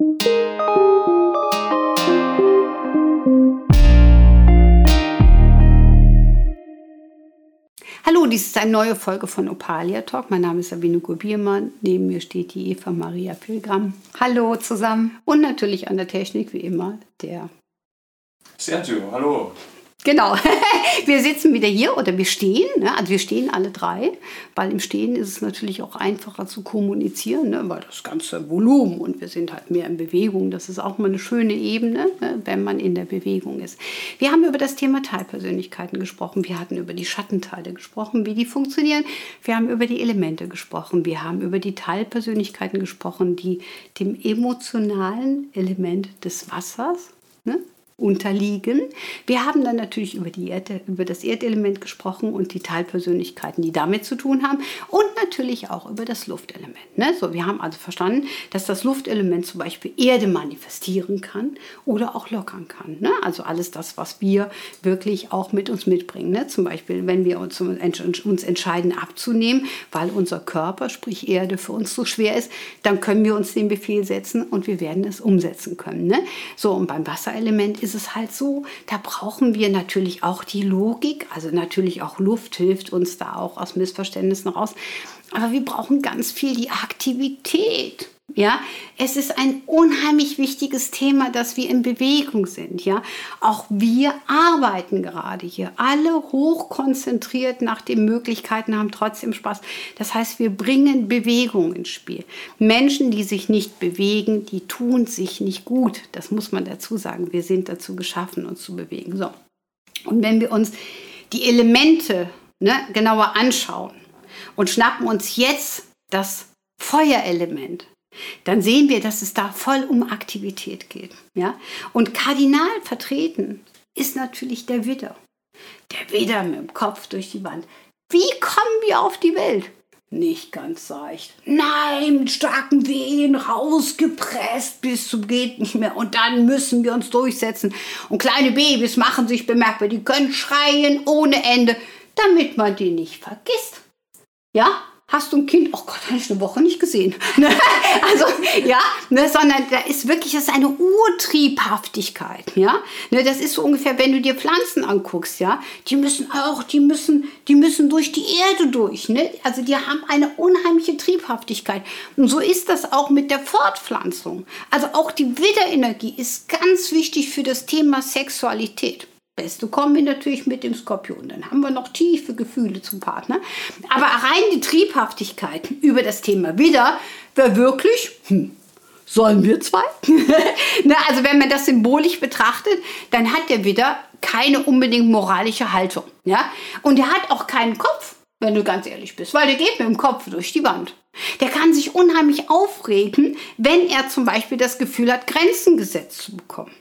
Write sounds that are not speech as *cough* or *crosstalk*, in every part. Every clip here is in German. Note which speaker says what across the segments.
Speaker 1: Hallo, dies ist eine neue Folge von Opalia Talk. Mein Name ist Sabine Gurbiermann. Neben mir steht die Eva Maria Pilgram. Hallo zusammen. Und natürlich an der Technik wie immer der
Speaker 2: Sergio, hallo.
Speaker 1: Genau, *laughs* wir sitzen wieder hier oder wir stehen, ne? also wir stehen alle drei, weil im Stehen ist es natürlich auch einfacher zu kommunizieren, ne? weil das ganze Volumen und wir sind halt mehr in Bewegung, das ist auch mal eine schöne Ebene, ne? wenn man in der Bewegung ist. Wir haben über das Thema Teilpersönlichkeiten gesprochen, wir hatten über die Schattenteile gesprochen, wie die funktionieren, wir haben über die Elemente gesprochen, wir haben über die Teilpersönlichkeiten gesprochen, die dem emotionalen Element des Wassers, ne? Unterliegen. Wir haben dann natürlich über, die Erde, über das Erdelement gesprochen und die Teilpersönlichkeiten, die damit zu tun haben und natürlich auch über das Luftelement. Ne? So, wir haben also verstanden, dass das Luftelement zum Beispiel Erde manifestieren kann oder auch lockern kann. Ne? Also alles das, was wir wirklich auch mit uns mitbringen. Ne? Zum Beispiel, wenn wir uns, uns entscheiden abzunehmen, weil unser Körper, sprich Erde, für uns so schwer ist, dann können wir uns den Befehl setzen und wir werden es umsetzen können. Ne? So, und beim Wasserelement ist ist es halt so, da brauchen wir natürlich auch die Logik, also natürlich auch Luft hilft uns da auch aus Missverständnissen raus. Aber wir brauchen ganz viel die Aktivität. Ja, es ist ein unheimlich wichtiges Thema, dass wir in Bewegung sind. Ja, auch wir arbeiten gerade hier. Alle hochkonzentriert nach den Möglichkeiten haben trotzdem Spaß. Das heißt, wir bringen Bewegung ins Spiel. Menschen, die sich nicht bewegen, die tun sich nicht gut. Das muss man dazu sagen. Wir sind dazu geschaffen, uns zu bewegen. So. Und wenn wir uns die Elemente ne, genauer anschauen und schnappen uns jetzt das Feuerelement, dann sehen wir, dass es da voll um Aktivität geht. Ja? Und kardinal vertreten ist natürlich der Widder. Der Widder mit dem Kopf durch die Wand. Wie kommen wir auf die Welt? Nicht ganz seicht. Nein, mit starken Wehen rausgepresst bis zum geht nicht mehr. Und dann müssen wir uns durchsetzen. Und kleine Babys machen sich bemerkbar. Die können schreien ohne Ende, damit man die nicht vergisst. Ja, hast du ein Kind, oh Gott, habe ich eine Woche nicht gesehen. *laughs* Ne? also, ja, ne, sondern da ist wirklich, das ist eine Urtriebhaftigkeit, ja. Ne, das ist so ungefähr, wenn du dir Pflanzen anguckst, ja, die müssen auch, die müssen, die müssen durch die Erde durch, ne? Also die haben eine unheimliche Triebhaftigkeit. Und so ist das auch mit der Fortpflanzung. Also auch die Widderenergie ist ganz wichtig für das Thema Sexualität. Beste Kombi natürlich mit dem Skorpion. Dann haben wir noch tiefe Gefühle zum Partner. Aber rein die Triebhaftigkeit über das Thema wieder wäre wirklich, hm, sollen wir zwei? *laughs* ne, also wenn man das symbolisch betrachtet, dann hat der Widder keine unbedingt moralische Haltung. Ja? Und er hat auch keinen Kopf, wenn du ganz ehrlich bist, weil der geht mit dem Kopf durch die Wand. Der kann sich unheimlich aufregen, wenn er zum Beispiel das Gefühl hat, Grenzen gesetzt zu bekommen.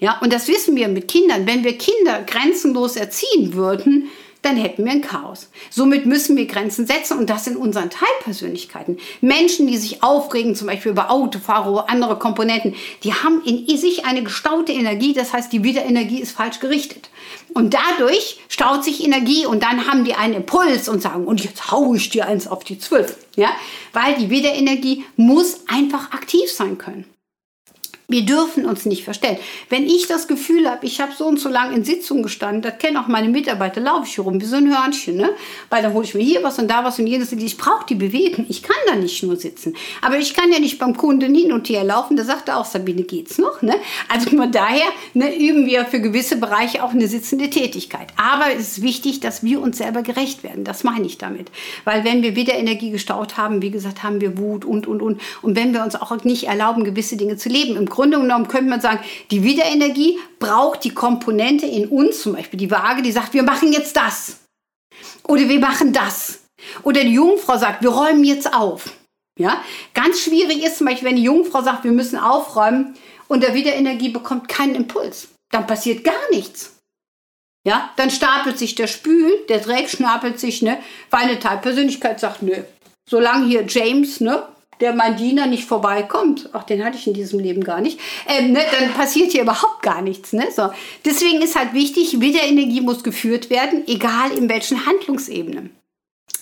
Speaker 1: Ja, und das wissen wir mit Kindern. Wenn wir Kinder grenzenlos erziehen würden, dann hätten wir ein Chaos. Somit müssen wir Grenzen setzen und das in unseren Teilpersönlichkeiten. Menschen, die sich aufregen, zum Beispiel über Autofahrer oder andere Komponenten, die haben in sich eine gestaute Energie, das heißt, die Wiederenergie ist falsch gerichtet. Und dadurch staut sich Energie und dann haben die einen Impuls und sagen, und jetzt haue ich dir eins auf die Zwölf. Ja? Weil die Wiederenergie muss einfach aktiv sein können. Wir dürfen uns nicht verstellen. Wenn ich das Gefühl habe, ich habe so und so lange in Sitzungen gestanden, das kennen auch meine Mitarbeiter, laufe ich hier rum wie so ein Hörnchen, ne? Weil dann hole ich mir hier was und da was und jenes. Ich brauche die Bewegung. Ich kann da nicht nur sitzen. Aber ich kann ja nicht beim Kunden hin und her laufen. Da sagt er auch, Sabine, geht's noch? Ne? Also von daher ne, üben wir für gewisse Bereiche auch eine sitzende Tätigkeit. Aber es ist wichtig, dass wir uns selber gerecht werden. Das meine ich damit. Weil wenn wir wieder Energie gestaut haben, wie gesagt, haben wir Wut und, und, und. Und wenn wir uns auch nicht erlauben, gewisse Dinge zu leben, im Grunde genommen könnte man sagen, die Wiederenergie braucht die Komponente in uns, zum Beispiel die Waage, die sagt, wir machen jetzt das. Oder wir machen das. Oder die Jungfrau sagt, wir räumen jetzt auf. Ja? Ganz schwierig ist zum Beispiel, wenn die Jungfrau sagt, wir müssen aufräumen und der Wiederenergie bekommt keinen Impuls. Dann passiert gar nichts. Ja, dann stapelt sich der Spül, der Dreck stapelt sich, ne, weil eine Teilpersönlichkeit sagt, nö, solange hier James, ne, der mein Diener nicht vorbeikommt, ach, den hatte ich in diesem Leben gar nicht, ähm, ne, dann passiert hier überhaupt gar nichts. Ne? So. Deswegen ist halt wichtig, Wiederenergie muss geführt werden, egal in welchen Handlungsebenen.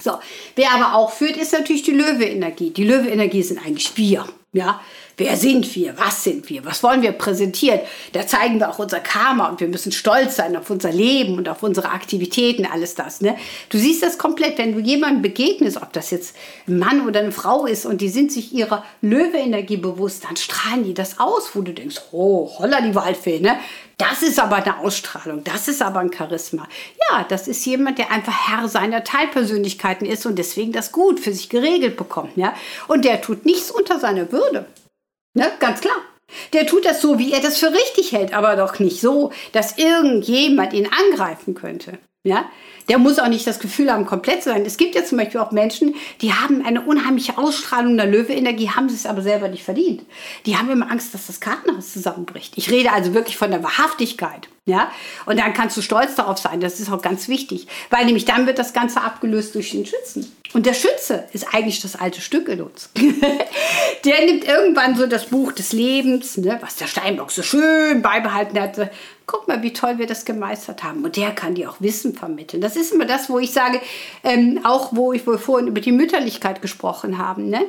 Speaker 1: So, wer aber auch führt, ist natürlich die Löwe-Energie. Die Löwe-Energie sind eigentlich wir. Ja, Wer sind wir? Was sind wir? Was wollen wir präsentieren? Da zeigen wir auch unser Karma und wir müssen stolz sein auf unser Leben und auf unsere Aktivitäten, alles das. Ne? Du siehst das komplett, wenn du jemandem begegnest, ob das jetzt ein Mann oder eine Frau ist und die sind sich ihrer Löwe-Energie bewusst, dann strahlen die das aus, wo du denkst, oh, holla die Waldfee, ne? Das ist aber eine Ausstrahlung, das ist aber ein Charisma. Ja, das ist jemand, der einfach Herr seiner Teilpersönlichkeiten ist und deswegen das gut für sich geregelt bekommt. Ja? Und der tut nichts unter seiner Würde. Ne? Ganz klar. Der tut das so, wie er das für richtig hält, aber doch nicht so, dass irgendjemand ihn angreifen könnte. Ja? Der muss auch nicht das Gefühl haben, komplett zu sein. Es gibt ja zum Beispiel auch Menschen, die haben eine unheimliche Ausstrahlung der Löwe-Energie, haben es aber selber nicht verdient. Die haben immer Angst, dass das Kartenhaus zusammenbricht. Ich rede also wirklich von der Wahrhaftigkeit. Ja? Und dann kannst du stolz darauf sein. Das ist auch ganz wichtig. Weil nämlich dann wird das Ganze abgelöst durch den Schützen. Und der Schütze ist eigentlich das alte Stück in uns. *laughs* der nimmt irgendwann so das Buch des Lebens, ne, was der Steinbock so schön beibehalten hatte, guck mal, wie toll wir das gemeistert haben. Und der kann dir auch Wissen vermitteln. Das ist immer das, wo ich sage, ähm, auch wo ich wohl vorhin über die Mütterlichkeit gesprochen haben. Ne?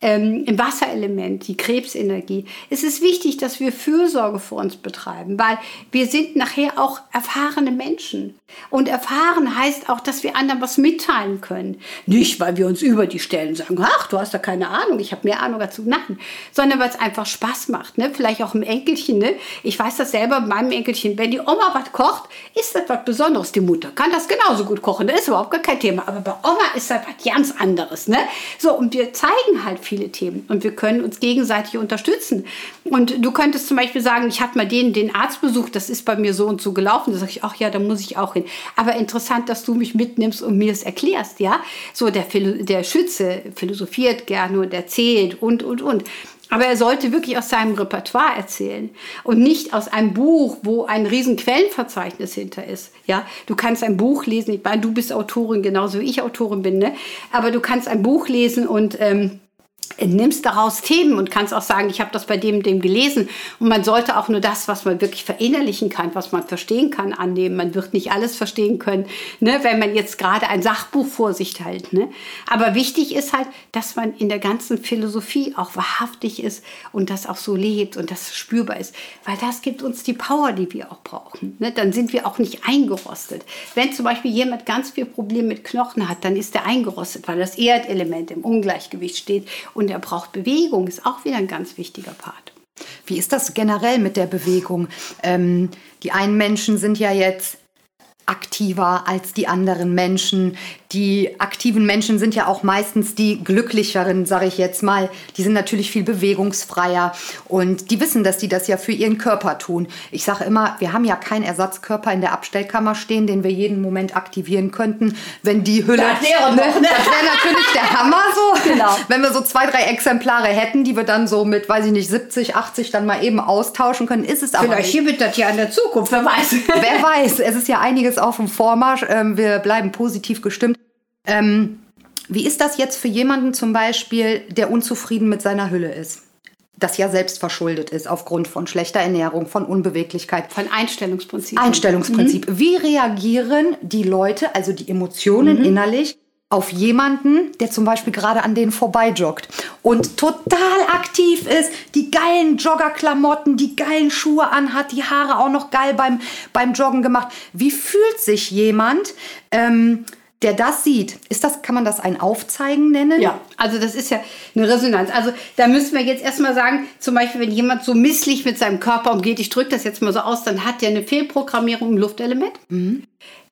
Speaker 1: Ähm, im Wasserelement, die Krebsenergie, ist es wichtig, dass wir Fürsorge für uns betreiben, weil wir sind nachher auch erfahrene Menschen. Und erfahren heißt auch, dass wir anderen was mitteilen können. Nicht, weil wir uns über die stellen sagen, ach, du hast da keine Ahnung, ich habe mehr Ahnung dazu. Nein, sondern weil es einfach Spaß macht. Ne? Vielleicht auch im Enkelchen. Ne? Ich weiß das selber bei meinem Enkelchen. Wenn die Oma was kocht, ist das was Besonderes. Die Mutter kann das genauso gut kochen. Das ist überhaupt gar kein Thema. Aber bei Oma ist das was ganz anderes. Ne? So, und wir zeigen halt viele Themen und wir können uns gegenseitig unterstützen. Und du könntest zum Beispiel sagen, ich hatte mal den, den Arzt besucht, das ist bei mir so und so gelaufen. Da sage ich, ach ja, da muss ich auch hin. Aber interessant, dass du mich mitnimmst und mir es erklärst, ja. So, der, der Schütze philosophiert gerne und erzählt und, und, und. Aber er sollte wirklich aus seinem Repertoire erzählen und nicht aus einem Buch, wo ein riesen Quellenverzeichnis hinter ist. Ja, du kannst ein Buch lesen. Ich meine, du bist Autorin genauso wie ich Autorin bin, ne? Aber du kannst ein Buch lesen und ähm, nimmst daraus Themen und kannst auch sagen, ich habe das bei dem, dem gelesen. Und man sollte auch nur das, was man wirklich verinnerlichen kann, was man verstehen kann, annehmen. Man wird nicht alles verstehen können, ne, wenn man jetzt gerade ein Sachbuch vor sich hält. Ne. Aber wichtig ist halt, dass man in der ganzen Philosophie auch wahrhaftig ist und das auch so lebt und das spürbar ist. Weil das gibt uns die Power, die wir auch brauchen. Ne. Dann sind wir auch nicht eingerostet. Wenn zum Beispiel jemand ganz viel Probleme mit Knochen hat, dann ist er eingerostet, weil das Erdelement im Ungleichgewicht steht und er braucht Bewegung, ist auch wieder ein ganz wichtiger Part.
Speaker 3: Wie ist das generell mit der Bewegung? Ähm, die einen Menschen sind ja jetzt aktiver als die anderen Menschen. Die aktiven Menschen sind ja auch meistens die glücklicheren, sage ich jetzt mal. Die sind natürlich viel bewegungsfreier und die wissen, dass die das ja für ihren Körper tun. Ich sage immer, wir haben ja keinen Ersatzkörper in der Abstellkammer stehen, den wir jeden Moment aktivieren könnten, wenn die Hülle.
Speaker 1: Das wäre, ne, das
Speaker 3: wäre natürlich der Hammer so. *laughs* Genau. Wenn wir so zwei, drei Exemplare hätten, die wir dann so mit, weiß ich nicht, 70, 80 dann mal eben austauschen können, ist es aber.
Speaker 1: Vielleicht gibt das ja in der Zukunft, wer weiß.
Speaker 3: Wer weiß, es ist ja einiges auf dem Vormarsch. Ähm, wir bleiben positiv gestimmt. Ähm, wie ist das jetzt für jemanden zum Beispiel, der unzufrieden mit seiner Hülle ist? Das ja selbst verschuldet ist aufgrund von schlechter Ernährung, von Unbeweglichkeit.
Speaker 1: Von Einstellungsprinzip.
Speaker 3: Einstellungsprinzip. Mhm. Wie reagieren die Leute, also die Emotionen mhm. innerlich, auf jemanden, der zum Beispiel gerade an denen vorbeijoggt und total aktiv ist, die geilen Joggerklamotten, die geilen Schuhe anhat, die Haare auch noch geil beim, beim Joggen gemacht. Wie fühlt sich jemand, ähm, der das sieht? Ist das, kann man das ein Aufzeigen nennen?
Speaker 1: Ja, also das ist ja eine Resonanz. Also da müssen wir jetzt erstmal sagen, zum Beispiel, wenn jemand so misslich mit seinem Körper umgeht, ich drücke das jetzt mal so aus, dann hat der eine Fehlprogrammierung im Luftelement. Mhm.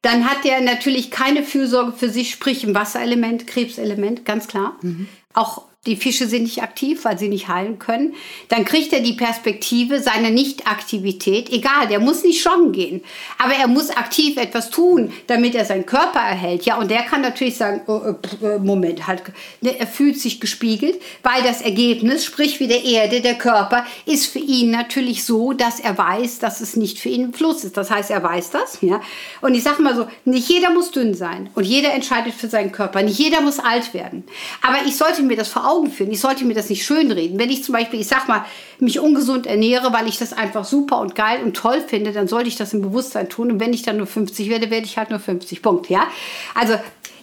Speaker 1: Dann hat der natürlich keine Fürsorge für sich, sprich im Wasserelement, Krebselement, ganz klar. Mhm. Auch die Fische sind nicht aktiv, weil sie nicht heilen können, dann kriegt er die Perspektive seiner Nichtaktivität. Egal, der muss nicht joggen gehen, aber er muss aktiv etwas tun, damit er seinen Körper erhält. Ja, und der kann natürlich sagen, oh, äh, Moment, halt, ne, er fühlt sich gespiegelt, weil das Ergebnis, sprich wie der Erde, der Körper, ist für ihn natürlich so, dass er weiß, dass es nicht für ihn ein Fluss ist. Das heißt, er weiß das. Ja, und ich sage mal so, nicht jeder muss dünn sein und jeder entscheidet für seinen Körper. Nicht jeder muss alt werden. Aber ich sollte mir das vor Augen Augen führen. Ich sollte mir das nicht schönreden. Wenn ich zum Beispiel, ich sag mal, mich ungesund ernähre, weil ich das einfach super und geil und toll finde, dann sollte ich das im Bewusstsein tun. Und wenn ich dann nur 50 werde, werde ich halt nur 50. Punkt. Ja? Also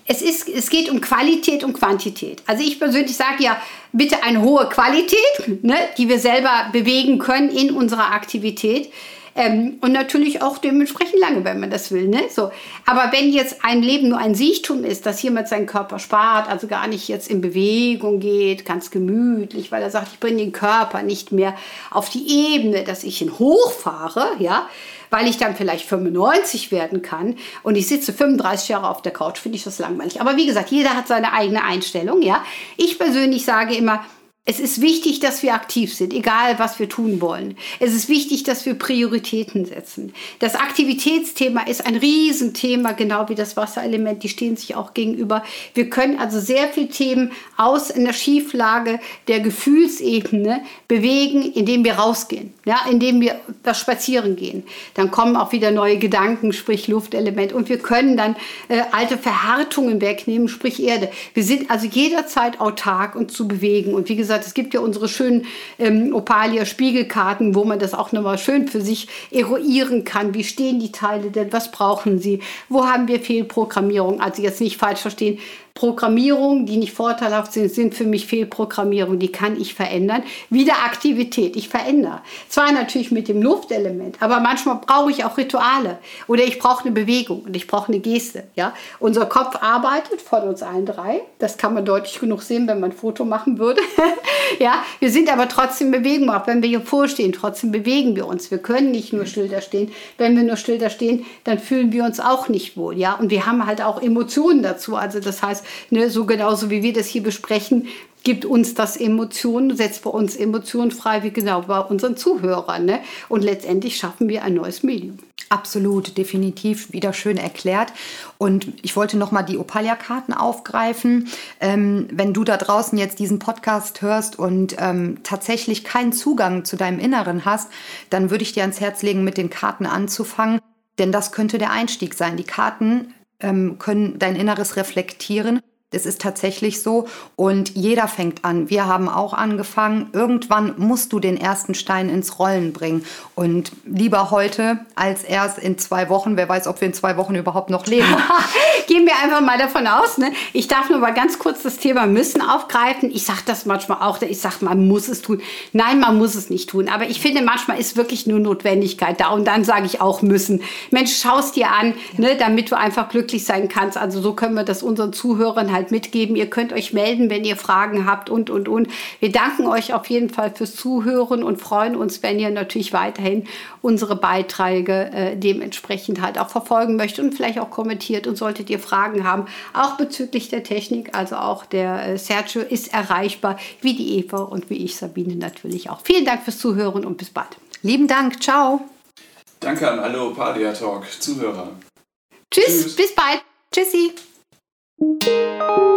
Speaker 1: es, ist, es geht um Qualität und Quantität. Also ich persönlich sage ja, bitte eine hohe Qualität, ne, die wir selber bewegen können in unserer Aktivität. Ähm, und natürlich auch dementsprechend lange, wenn man das will. Ne? So. Aber wenn jetzt ein Leben nur ein Siechtum ist, dass jemand seinen Körper spart, also gar nicht jetzt in Bewegung geht, ganz gemütlich, weil er sagt, ich bringe den Körper nicht mehr auf die Ebene, dass ich ihn hochfahre, ja, weil ich dann vielleicht 95 werden kann und ich sitze 35 Jahre auf der Couch, finde ich das langweilig. Aber wie gesagt, jeder hat seine eigene Einstellung, ja. Ich persönlich sage immer, es ist wichtig, dass wir aktiv sind, egal was wir tun wollen. Es ist wichtig, dass wir Prioritäten setzen. Das Aktivitätsthema ist ein Riesenthema, genau wie das Wasserelement. Die stehen sich auch gegenüber. Wir können also sehr viele Themen aus einer Schieflage der Gefühlsebene bewegen, indem wir rausgehen, ja, indem wir das Spazieren gehen. Dann kommen auch wieder neue Gedanken, sprich Luftelement. Und wir können dann äh, alte Verhärtungen wegnehmen, sprich Erde. Wir sind also jederzeit autark und zu bewegen. Und wie gesagt, gesagt, es gibt ja unsere schönen ähm, Opalia-Spiegelkarten, wo man das auch nochmal schön für sich eruieren kann. Wie stehen die Teile denn? Was brauchen sie? Wo haben wir Fehlprogrammierung? Also jetzt nicht falsch verstehen. Programmierungen, die nicht vorteilhaft sind, sind für mich Fehlprogrammierung. Die kann ich verändern. Wieder Aktivität, ich verändere. Zwar natürlich mit dem Luftelement, aber manchmal brauche ich auch Rituale oder ich brauche eine Bewegung und ich brauche eine Geste. Ja? Unser Kopf arbeitet von uns allen drei. Das kann man deutlich genug sehen, wenn man ein Foto machen würde. *laughs* ja? Wir sind aber trotzdem in Bewegung, auch wenn wir hier vorstehen. Trotzdem bewegen wir uns. Wir können nicht nur still da stehen. Wenn wir nur still da stehen, dann fühlen wir uns auch nicht wohl. Ja? Und wir haben halt auch Emotionen dazu. Also das heißt, ne, so genauso wie wir das hier besprechen, gibt uns das Emotionen, setzt bei uns Emotionen frei, wie genau bei unseren Zuhörern. Ne? Und letztendlich schaffen wir ein neues Medium.
Speaker 3: Absolut, definitiv wieder schön erklärt. Und ich wollte nochmal die Opalia-Karten aufgreifen. Ähm, wenn du da draußen jetzt diesen Podcast hörst und ähm, tatsächlich keinen Zugang zu deinem Inneren hast, dann würde ich dir ans Herz legen, mit den Karten anzufangen. Denn das könnte der Einstieg sein. Die Karten können dein Inneres reflektieren das ist tatsächlich so. Und jeder fängt an. Wir haben auch angefangen. Irgendwann musst du den ersten Stein ins Rollen bringen. Und lieber heute als erst in zwei Wochen. Wer weiß, ob wir in zwei Wochen überhaupt noch leben. *laughs*
Speaker 1: Gehen wir einfach mal davon aus. Ne? Ich darf nur mal ganz kurz das Thema müssen aufgreifen. Ich sage das manchmal auch. Ich sage, man muss es tun. Nein, man muss es nicht tun. Aber ich finde, manchmal ist wirklich nur Notwendigkeit da. Und dann sage ich auch müssen. Mensch, schau es dir an, ne, damit du einfach glücklich sein kannst. Also so können wir das unseren Zuhörern halt halt mitgeben. Ihr könnt euch melden, wenn ihr Fragen habt und, und, und. Wir danken euch auf jeden Fall fürs Zuhören und freuen uns, wenn ihr natürlich weiterhin unsere Beiträge äh, dementsprechend halt auch verfolgen möchtet und vielleicht auch kommentiert. Und solltet ihr Fragen haben, auch bezüglich der Technik, also auch der äh, Sergio ist erreichbar, wie die Eva und wie ich, Sabine natürlich auch. Vielen Dank fürs Zuhören und bis bald.
Speaker 3: Lieben Dank, ciao.
Speaker 2: Danke an alle Opadia Talk Zuhörer.
Speaker 1: Tschüss, Tschüss. bis bald. Tschüssi. Música